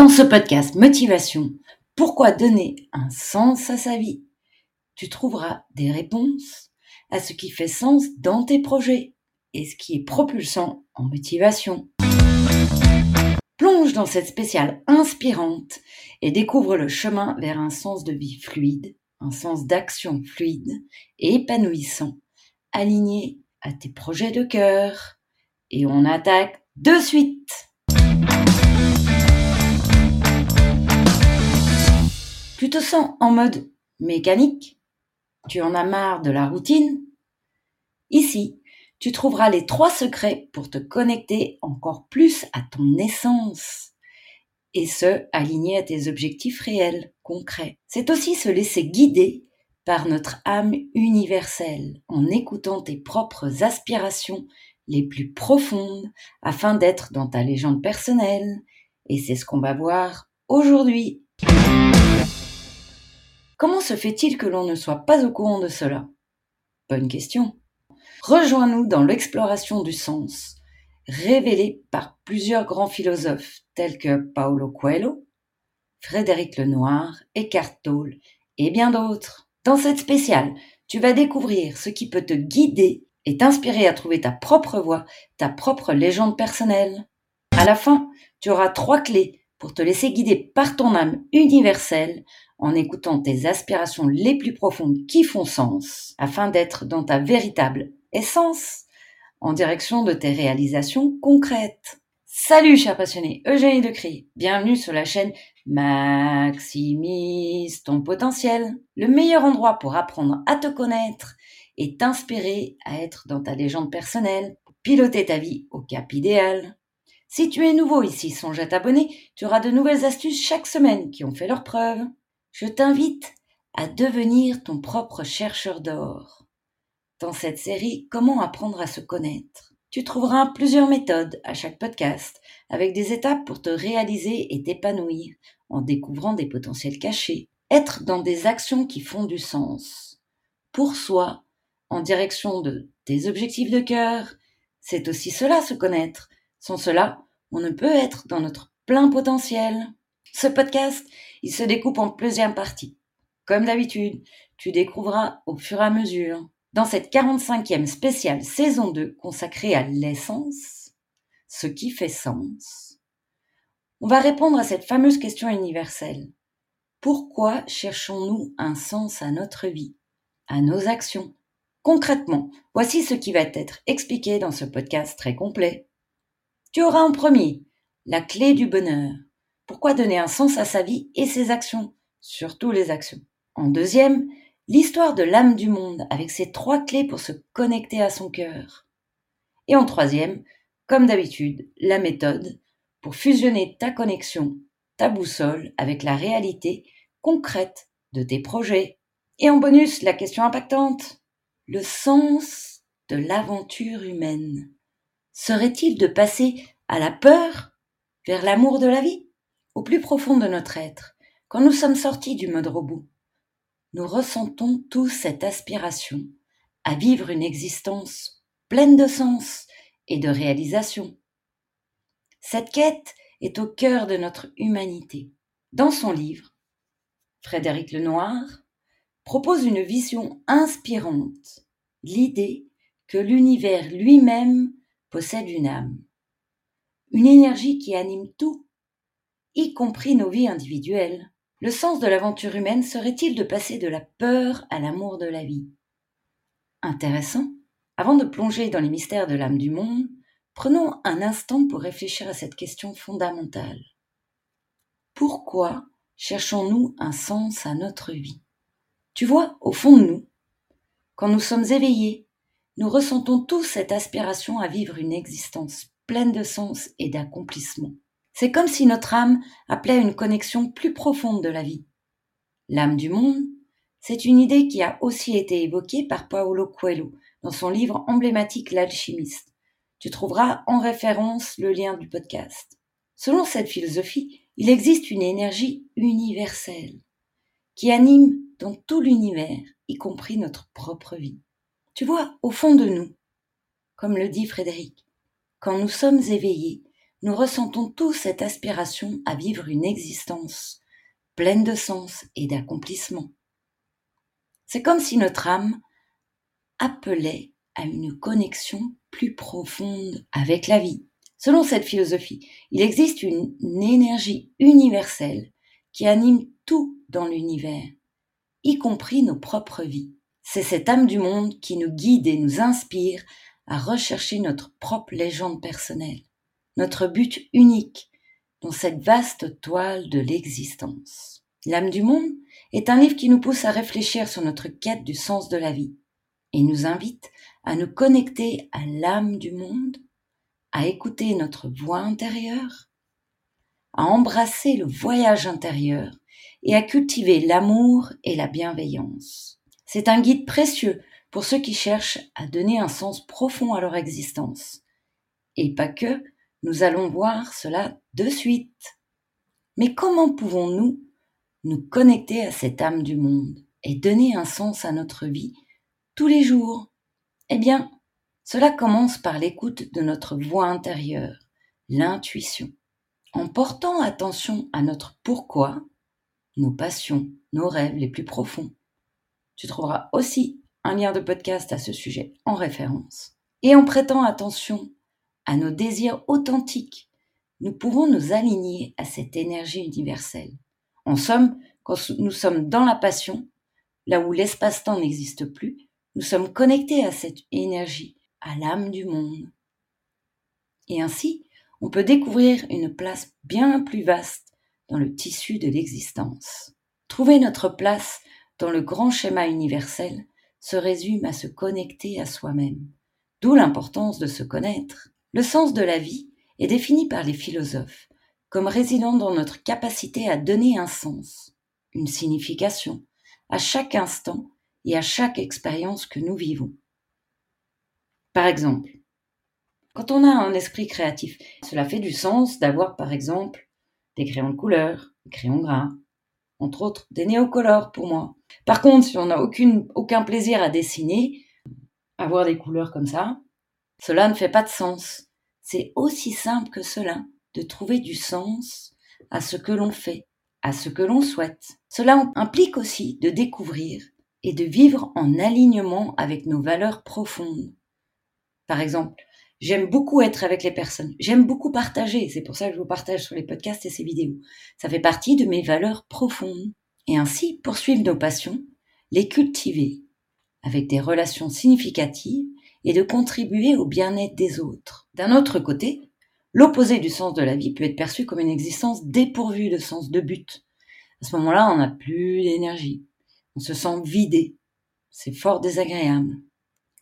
Dans ce podcast Motivation, pourquoi donner un sens à sa vie? Tu trouveras des réponses à ce qui fait sens dans tes projets et ce qui est propulsant en motivation. Plonge dans cette spéciale inspirante et découvre le chemin vers un sens de vie fluide, un sens d'action fluide et épanouissant, aligné à tes projets de cœur. Et on attaque de suite Tu te sens en mode mécanique? Tu en as marre de la routine? Ici, tu trouveras les trois secrets pour te connecter encore plus à ton essence. Et ce, aligné à tes objectifs réels, concrets. C'est aussi se laisser guider par notre âme universelle en écoutant tes propres aspirations les plus profondes afin d'être dans ta légende personnelle. Et c'est ce qu'on va voir aujourd'hui. Comment se fait-il que l'on ne soit pas au courant de cela? Bonne question. Rejoins-nous dans l'exploration du sens, révélée par plusieurs grands philosophes tels que Paulo Coelho, Frédéric Lenoir, Eckhart Tolle et bien d'autres. Dans cette spéciale, tu vas découvrir ce qui peut te guider et t'inspirer à trouver ta propre voie, ta propre légende personnelle. À la fin, tu auras trois clés pour te laisser guider par ton âme universelle en écoutant tes aspirations les plus profondes qui font sens, afin d'être dans ta véritable essence, en direction de tes réalisations concrètes. Salut chers passionnés, Eugénie Decry, bienvenue sur la chaîne Maximise ton potentiel, le meilleur endroit pour apprendre à te connaître et t'inspirer à être dans ta légende personnelle, piloter ta vie au cap idéal. Si tu es nouveau ici, songe à t'abonner, tu auras de nouvelles astuces chaque semaine qui ont fait leur preuve. Je t'invite à devenir ton propre chercheur d'or. Dans cette série Comment apprendre à se connaître, tu trouveras plusieurs méthodes à chaque podcast avec des étapes pour te réaliser et t'épanouir en découvrant des potentiels cachés. Être dans des actions qui font du sens. Pour soi, en direction de tes objectifs de cœur, c'est aussi cela se connaître sans cela, on ne peut être dans notre plein potentiel. Ce podcast, il se découpe en plusieurs parties. Comme d'habitude, tu découvriras au fur et à mesure. Dans cette 45e spéciale saison 2 consacrée à l'essence, ce qui fait sens, on va répondre à cette fameuse question universelle. Pourquoi cherchons-nous un sens à notre vie, à nos actions? Concrètement, voici ce qui va être expliqué dans ce podcast très complet. Tu auras en premier la clé du bonheur. Pourquoi donner un sens à sa vie et ses actions, surtout les actions? En deuxième, l'histoire de l'âme du monde avec ses trois clés pour se connecter à son cœur. Et en troisième, comme d'habitude, la méthode pour fusionner ta connexion, ta boussole avec la réalité concrète de tes projets. Et en bonus, la question impactante. Le sens de l'aventure humaine serait-il de passer à la peur vers l'amour de la vie Au plus profond de notre être, quand nous sommes sortis du mode robot, nous ressentons tous cette aspiration à vivre une existence pleine de sens et de réalisation. Cette quête est au cœur de notre humanité. Dans son livre, Frédéric Lenoir propose une vision inspirante, l'idée que l'univers lui-même possède une âme, une énergie qui anime tout, y compris nos vies individuelles. Le sens de l'aventure humaine serait-il de passer de la peur à l'amour de la vie? Intéressant. Avant de plonger dans les mystères de l'âme du monde, prenons un instant pour réfléchir à cette question fondamentale. Pourquoi cherchons-nous un sens à notre vie? Tu vois, au fond de nous, quand nous sommes éveillés, nous ressentons tous cette aspiration à vivre une existence pleine de sens et d'accomplissement. C'est comme si notre âme appelait à une connexion plus profonde de la vie. L'âme du monde, c'est une idée qui a aussi été évoquée par Paolo Coelho dans son livre emblématique L'alchimiste. Tu trouveras en référence le lien du podcast. Selon cette philosophie, il existe une énergie universelle qui anime dans tout l'univers, y compris notre propre vie. Tu vois, au fond de nous, comme le dit Frédéric, quand nous sommes éveillés, nous ressentons tous cette aspiration à vivre une existence pleine de sens et d'accomplissement. C'est comme si notre âme appelait à une connexion plus profonde avec la vie. Selon cette philosophie, il existe une, énergie universelle qui anime tout dans l'univers, y compris nos propres vies. C'est cette âme du monde qui nous guide et nous inspire à rechercher notre propre légende personnelle, notre but unique dans cette vaste toile de l'existence. L'âme du monde est un livre qui nous pousse à réfléchir sur notre quête du sens de la vie et nous invite à nous connecter à l'âme du monde, à écouter notre voix intérieure, à embrasser le voyage intérieur et à cultiver l'amour et la bienveillance. C'est un guide précieux pour ceux qui cherchent à donner un sens profond à leur existence. Et pas que, nous allons voir cela de suite. Mais comment pouvons-nous nous connecter à cette âme du monde et donner un sens à notre vie tous les jours? Eh bien, cela commence par l'écoute de notre voix intérieure, l'intuition. En portant attention à notre pourquoi, nos passions, nos rêves les plus profonds. Tu trouveras aussi un lien de podcast à ce sujet en référence. Et en prêtant attention à nos désirs authentiques, nous pouvons nous aligner à cette énergie universelle. En somme, quand nous sommes dans la passion, là où l'espace-temps n'existe plus, nous sommes connectés à cette énergie, à l'âme du monde. Et ainsi, on peut découvrir une place bien plus vaste dans le tissu de l'existence. Trouver notre place dans le grand schéma universel se résume à se connecter à soi-même, d'où l'importance de se connaître. Le sens de la vie est défini par les philosophes comme résidant dans notre capacité à donner un sens, une signification, à chaque instant et à chaque expérience que nous vivons. Par exemple, quand on a un esprit créatif, cela fait du sens d'avoir par exemple des crayons de couleur, des crayons gras, entre autres des néocolores pour moi. Par contre, si on n'a aucun plaisir à dessiner, avoir des couleurs comme ça, cela ne fait pas de sens. C'est aussi simple que cela de trouver du sens à ce que l'on fait, à ce que l'on souhaite. Cela implique aussi de découvrir et de vivre en alignement avec nos valeurs profondes. Par exemple, j'aime beaucoup être avec les personnes, j'aime beaucoup partager, c'est pour ça que je vous partage sur les podcasts et ces vidéos. Ça fait partie de mes valeurs profondes. Et ainsi, poursuivre nos passions, les cultiver avec des relations significatives et de contribuer au bien-être des autres. D'un autre côté, L'opposé du sens de la vie peut être perçu comme une existence dépourvue de sens de but. À ce moment-là, on n'a plus d'énergie. On se sent vidé. C'est fort désagréable.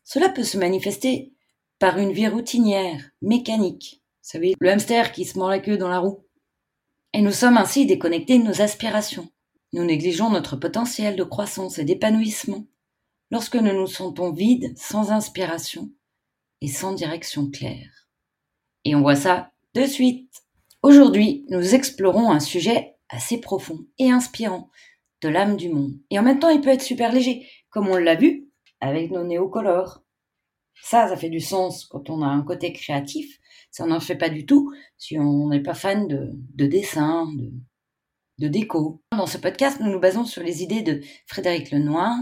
Cela peut se manifester par une vie routinière, mécanique. Vous savez, le hamster qui se mord la queue dans la roue. Et nous sommes ainsi déconnectés de nos aspirations. Nous négligeons notre potentiel de croissance et d'épanouissement lorsque nous nous sentons vides, sans inspiration et sans direction claire. Et on voit ça de suite. Aujourd'hui, nous explorons un sujet assez profond et inspirant de l'âme du monde. Et en même temps, il peut être super léger, comme on l'a vu avec nos néocolores. Ça, ça fait du sens quand on a un côté créatif. Ça n'en fait pas du tout si on n'est pas fan de, dessin, de, de déco. Dans ce podcast, nous nous basons sur les idées de Frédéric Lenoir,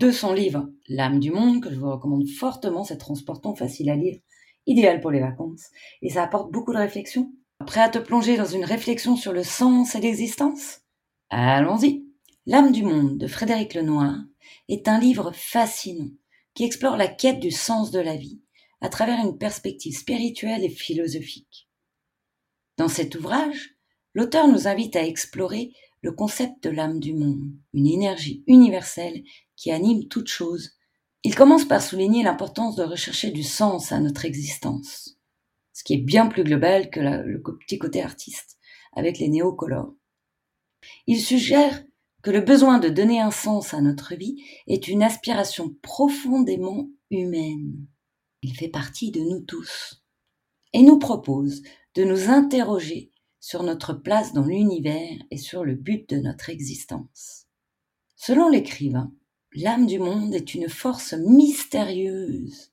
de son livre L'âme du monde, que je vous recommande fortement, c'est transportant, facile à lire idéal pour les vacances, et ça apporte beaucoup de réflexion. Prêt à te plonger dans une réflexion sur le sens et l'existence? Allons-y. L'âme du monde de Frédéric Lenoir est un livre fascinant qui explore la quête du sens de la vie à travers une perspective spirituelle et philosophique. Dans cet ouvrage, l'auteur nous invite à explorer le concept de l'âme du monde, une énergie universelle qui anime toute chose il commence par souligner l'importance de rechercher du sens à notre existence, ce qui est bien plus global que le petit côté artiste avec les néocolores. Il suggère que le besoin de donner un sens à notre vie est une aspiration profondément humaine. Il fait partie de nous tous et nous propose de nous interroger sur notre place dans l'univers et sur le but de notre existence. Selon l'écrivain, L'âme du monde est une force mystérieuse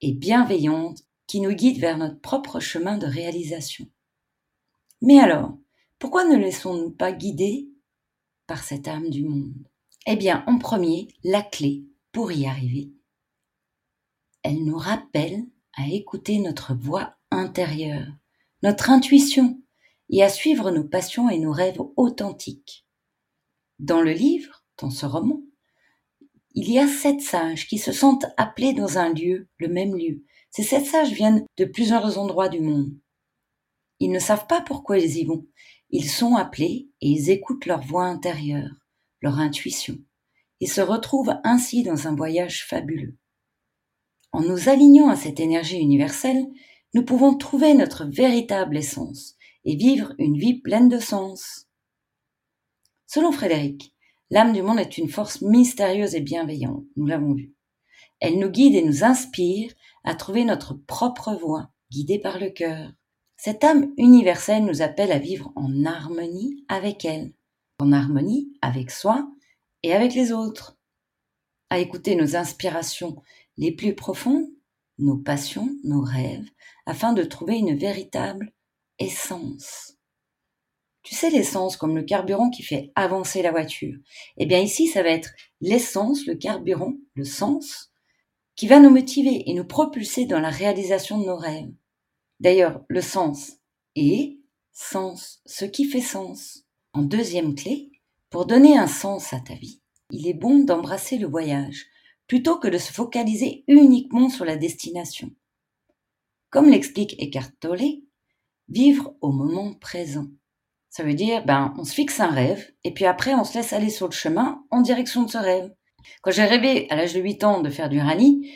et bienveillante qui nous guide vers notre propre chemin de réalisation. Mais alors, pourquoi ne laissons-nous pas guider par cette âme du monde Eh bien, en premier, la clé pour y arriver. Elle nous rappelle à écouter notre voix intérieure, notre intuition, et à suivre nos passions et nos rêves authentiques. Dans le livre, dans ce roman, il y a sept sages qui se sentent appelés dans un lieu, le même lieu. Ces sept sages viennent de plusieurs endroits du monde. Ils ne savent pas pourquoi ils y vont. Ils sont appelés et ils écoutent leur voix intérieure, leur intuition, et se retrouvent ainsi dans un voyage fabuleux. En nous alignant à cette énergie universelle, nous pouvons trouver notre véritable essence et vivre une vie pleine de sens. Selon Frédéric, L'âme du monde est une force mystérieuse et bienveillante, nous l'avons vu. Elle nous guide et nous inspire à trouver notre propre voie, guidée par le cœur. Cette âme universelle nous appelle à vivre en harmonie avec elle, en harmonie avec soi et avec les autres, à écouter nos inspirations les plus profondes, nos passions, nos rêves, afin de trouver une véritable essence. Tu sais l'essence comme le carburant qui fait avancer la voiture. Eh bien ici, ça va être l'essence, le carburant, le sens, qui va nous motiver et nous propulser dans la réalisation de nos rêves. D'ailleurs, le sens est sens, ce qui fait sens. En deuxième clé, pour donner un sens à ta vie, il est bon d'embrasser le voyage, plutôt que de se focaliser uniquement sur la destination. Comme l'explique Eckhart Tolle, vivre au moment présent. Ça veut dire, ben, on se fixe un rêve, et puis après, on se laisse aller sur le chemin en direction de ce rêve. Quand j'ai rêvé à l'âge de 8 ans de faire du rallye,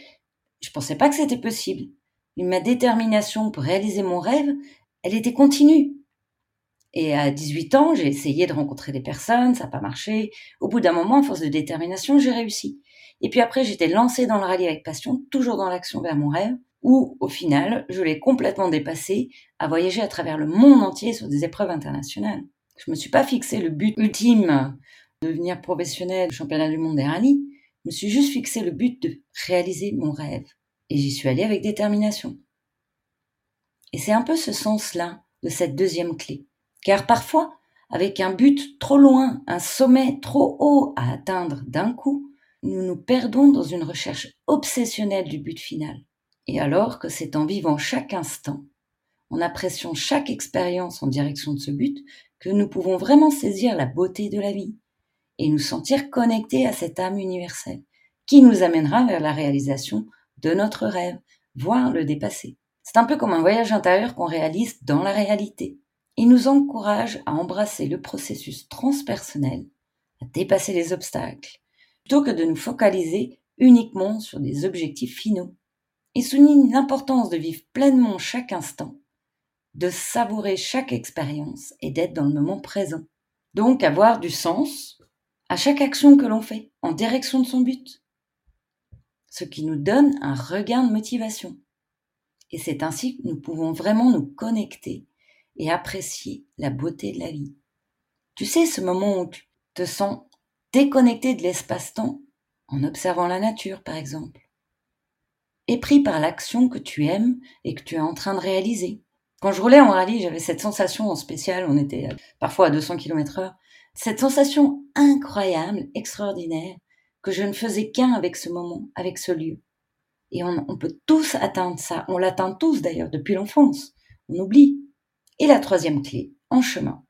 je pensais pas que c'était possible. Ma détermination pour réaliser mon rêve, elle était continue. Et à 18 ans, j'ai essayé de rencontrer des personnes, ça n'a pas marché. Au bout d'un moment, à force de détermination, j'ai réussi. Et puis après, j'étais lancée dans le rallye avec passion, toujours dans l'action vers mon rêve où, au final, je l'ai complètement dépassé à voyager à travers le monde entier sur des épreuves internationales. Je me suis pas fixé le but ultime de devenir professionnel championnat du monde des rallyes. Je me suis juste fixé le but de réaliser mon rêve. Et j'y suis allée avec détermination. Et c'est un peu ce sens-là de cette deuxième clé. Car parfois, avec un but trop loin, un sommet trop haut à atteindre d'un coup, nous nous perdons dans une recherche obsessionnelle du but final. Et alors que c'est en vivant chaque instant, en appréciant chaque expérience en direction de ce but, que nous pouvons vraiment saisir la beauté de la vie et nous sentir connectés à cette âme universelle qui nous amènera vers la réalisation de notre rêve, voire le dépasser. C'est un peu comme un voyage intérieur qu'on réalise dans la réalité. Il nous encourage à embrasser le processus transpersonnel, à dépasser les obstacles, plutôt que de nous focaliser uniquement sur des objectifs finaux et souligne l'importance de vivre pleinement chaque instant, de savourer chaque expérience et d'être dans le moment présent. Donc avoir du sens à chaque action que l'on fait en direction de son but. Ce qui nous donne un regain de motivation. Et c'est ainsi que nous pouvons vraiment nous connecter et apprécier la beauté de la vie. Tu sais, ce moment où tu te sens déconnecté de l'espace-temps en observant la nature, par exemple et pris par l'action que tu aimes et que tu es en train de réaliser. Quand je roulais en rallye, j'avais cette sensation en spécial, on était parfois à 200 km heure, cette sensation incroyable, extraordinaire, que je ne faisais qu'un avec ce moment, avec ce lieu. Et on, peut tous atteindre ça, on l'atteint tous d'ailleurs depuis l'enfance, on oublie. Et la troisième clé, en chemin.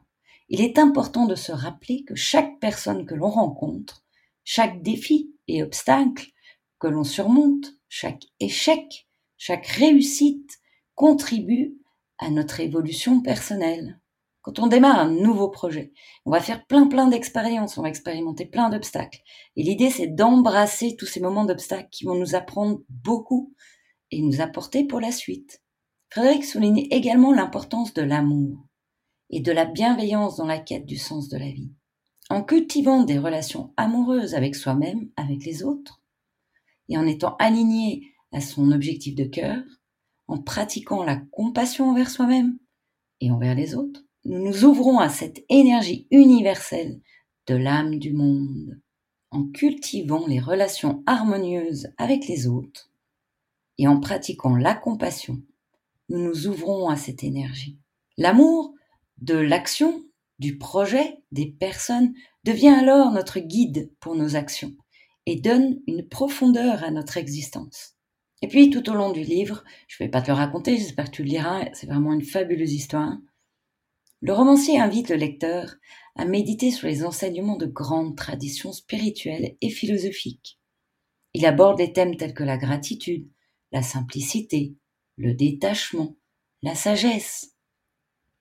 Il est important de se rappeler que chaque personne que l'on rencontre, chaque défi et obstacle que l'on surmonte, chaque échec, chaque réussite contribue à notre évolution personnelle. Quand on démarre un nouveau projet, on va faire plein plein d'expériences, on va expérimenter plein d'obstacles. Et l'idée, c'est d'embrasser tous ces moments d'obstacles qui vont nous apprendre beaucoup et nous apporter pour la suite. Frédéric souligne également l'importance de l'amour et de la bienveillance dans la quête du sens de la vie. En cultivant des relations amoureuses avec soi-même, avec les autres, et en étant aligné à son objectif de cœur, en pratiquant la compassion envers soi-même et envers les autres, nous nous ouvrons à cette énergie universelle de l'âme du monde, en cultivant les relations harmonieuses avec les autres et en pratiquant la compassion nous nous ouvrons à cette énergie. L'amour de l'action, du projet, des personnes devient alors notre guide pour nos actions et donne une profondeur à notre existence. Et puis tout au long du livre, je ne vais pas te le raconter, j'espère que tu le liras, c'est vraiment une fabuleuse histoire. Le romancier invite le lecteur à méditer sur les enseignements de grandes traditions spirituelles et philosophiques. Il aborde des thèmes tels que la gratitude, la simplicité, le détachement, la sagesse,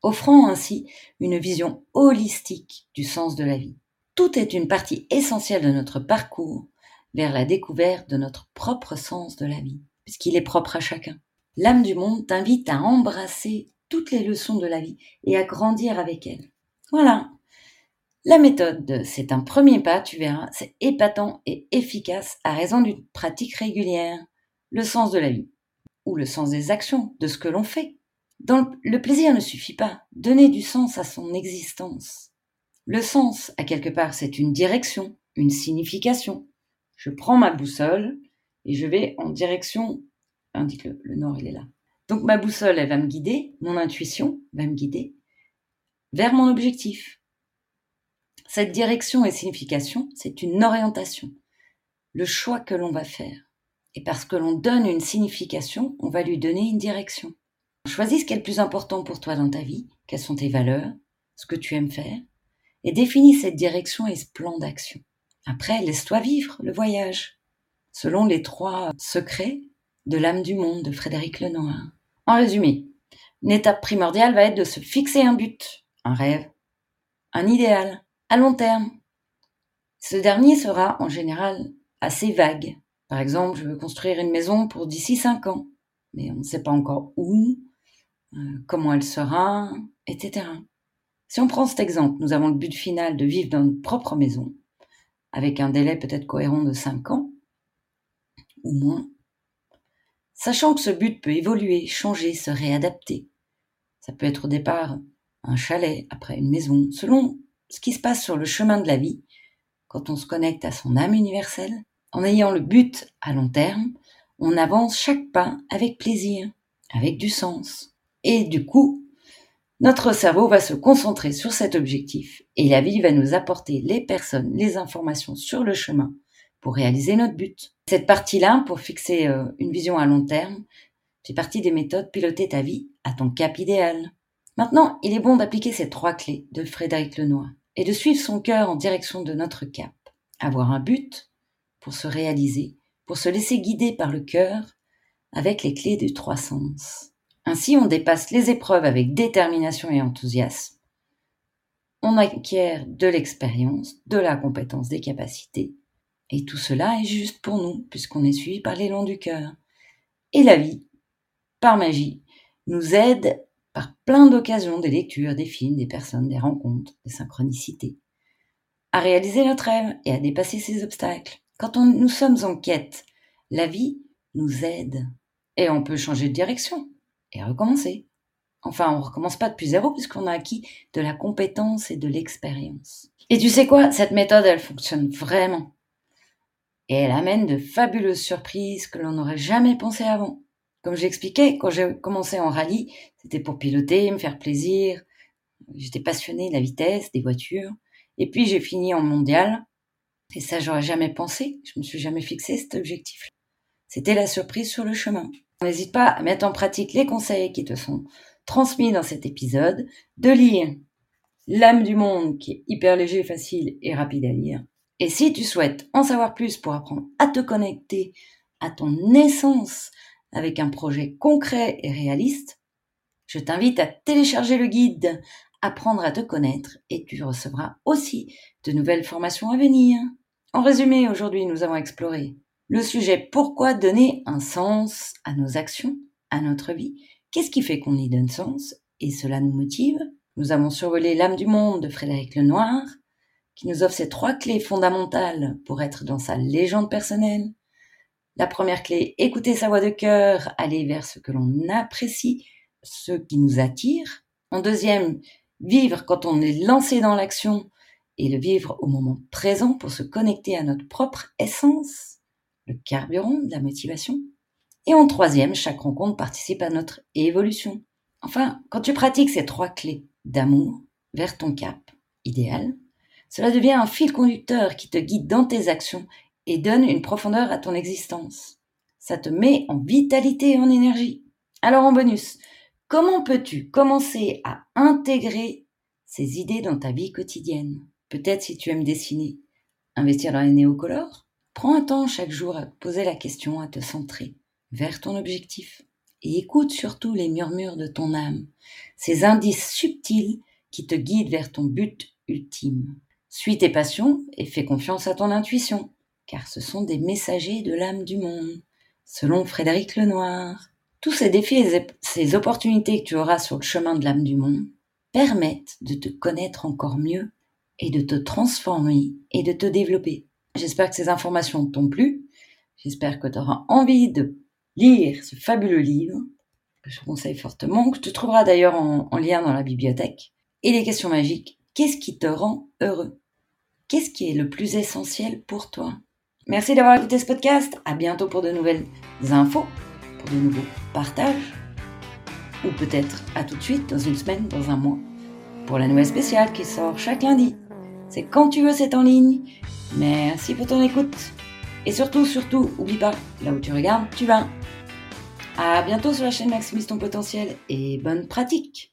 offrant ainsi une vision holistique du sens de la vie. Tout est une partie essentielle de notre parcours vers la découverte de notre propre sens de la vie, puisqu'il est propre à chacun. L'âme du monde t'invite à embrasser toutes les leçons de la vie et à grandir avec elles. Voilà. La méthode, c'est un premier pas, tu verras, c'est épatant et efficace à raison d'une pratique régulière. Le sens de la vie, ou le sens des actions, de ce que l'on fait. Dans le plaisir ne suffit pas. Donner du sens à son existence. Le sens, à quelque part, c'est une direction, une signification, je prends ma boussole et je vais en direction, indique-le, le nord il est là. Donc ma boussole, elle va me guider, mon intuition va me guider vers mon objectif. Cette direction et signification, c'est une orientation, le choix que l'on va faire. Et parce que l'on donne une signification, on va lui donner une direction. Choisis ce qui est le plus important pour toi dans ta vie, quelles sont tes valeurs, ce que tu aimes faire, et définis cette direction et ce plan d'action. Après, laisse-toi vivre le voyage, selon les trois secrets de l'âme du monde de Frédéric Lenoir. En résumé, une étape primordiale va être de se fixer un but, un rêve, un idéal, à long terme. Ce dernier sera en général assez vague. Par exemple, je veux construire une maison pour d'ici cinq ans, mais on ne sait pas encore où, euh, comment elle sera, etc. Si on prend cet exemple, nous avons le but final de vivre dans notre propre maison avec un délai peut-être cohérent de 5 ans, ou moins, sachant que ce but peut évoluer, changer, se réadapter. Ça peut être au départ un chalet, après une maison, selon ce qui se passe sur le chemin de la vie, quand on se connecte à son âme universelle, en ayant le but à long terme, on avance chaque pas avec plaisir, avec du sens. Et du coup, notre cerveau va se concentrer sur cet objectif et la vie va nous apporter les personnes, les informations sur le chemin pour réaliser notre but. Cette partie-là, pour fixer euh, une vision à long terme, fait partie des méthodes piloter ta vie à ton cap idéal. Maintenant, il est bon d'appliquer ces trois clés de Frédéric Lenoir et de suivre son cœur en direction de notre cap. Avoir un but pour se réaliser, pour se laisser guider par le cœur avec les clés des trois sens. Ainsi, on dépasse les épreuves avec détermination et enthousiasme. On acquiert de l'expérience, de la compétence, des capacités. Et tout cela est juste pour nous, puisqu'on est suivi par l'élan du cœur. Et la vie, par magie, nous aide par plein d'occasions, des lectures, des films, des personnes, des rencontres, des synchronicités, à réaliser notre rêve et à dépasser ces obstacles. Quand nous sommes en quête, la vie nous aide. Et on peut changer de direction et recommencer. Enfin, on recommence pas depuis zéro puisqu'on a acquis de la compétence et de l'expérience. Et tu sais quoi? Cette méthode, elle fonctionne vraiment. Et elle amène de fabuleuses surprises que l'on n'aurait jamais pensé avant. Comme j'expliquais, quand j'ai commencé en rallye, c'était pour piloter, me faire plaisir. J'étais passionnée de la vitesse, des voitures. Et puis j'ai fini en mondial. Et ça, j'aurais jamais pensé. Je me suis jamais fixé cet objectif. C'était la surprise sur le chemin. N'hésite pas à mettre en pratique les conseils qui te sont transmis dans cet épisode, de lire L'âme du monde qui est hyper léger, facile et rapide à lire. Et si tu souhaites en savoir plus pour apprendre à te connecter à ton essence avec un projet concret et réaliste, je t'invite à télécharger le guide Apprendre à te connaître et tu recevras aussi de nouvelles formations à venir. En résumé, aujourd'hui, nous avons exploré le sujet pourquoi donner un sens à nos actions, à notre vie. Qu'est-ce qui fait qu'on y donne sens et cela nous motive Nous avons survolé L'âme du monde de Frédéric Lenoir, qui nous offre ces trois clés fondamentales pour être dans sa légende personnelle. La première clé, écouter sa voix de cœur, aller vers ce que l'on apprécie, ce qui nous attire. En deuxième, vivre quand on est lancé dans l'action et le vivre au moment présent pour se connecter à notre propre essence le carburant de la motivation. Et en troisième, chaque rencontre participe à notre évolution. Enfin, quand tu pratiques ces trois clés d'amour vers ton cap idéal, cela devient un fil conducteur qui te guide dans tes actions et donne une profondeur à ton existence. Ça te met en vitalité et en énergie. Alors en bonus, comment peux-tu commencer à intégrer ces idées dans ta vie quotidienne? Peut-être si tu aimes dessiner, investir dans les néocolores? Prends un temps chaque jour à poser la question, à te centrer vers ton objectif. Et écoute surtout les murmures de ton âme, ces indices subtils qui te guident vers ton but ultime. Suis tes passions et fais confiance à ton intuition, car ce sont des messagers de l'âme du monde, selon Frédéric Lenoir. Tous ces défis et ces opportunités que tu auras sur le chemin de l'âme du monde permettent de te connaître encore mieux et de te transformer et de te développer. J'espère que ces informations t'ont plu. J'espère que tu auras envie de lire ce fabuleux livre que je conseille fortement, que tu trouveras d'ailleurs en, lien dans la bibliothèque. Et les questions magiques, qu'est-ce qui te rend heureux? Qu'est-ce qui est le plus essentiel pour toi? Merci d'avoir écouté ce podcast. À bientôt pour de nouvelles infos, pour de nouveaux partages. Ou peut-être à tout de suite, dans une semaine, dans un mois, pour la nouvelle spéciale qui sort chaque lundi. C'est quand tu veux, c'est en ligne. Merci pour ton écoute. Et surtout, surtout, oublie pas, là où tu regardes, tu vas. À bientôt sur la chaîne Maximise ton potentiel et bonne pratique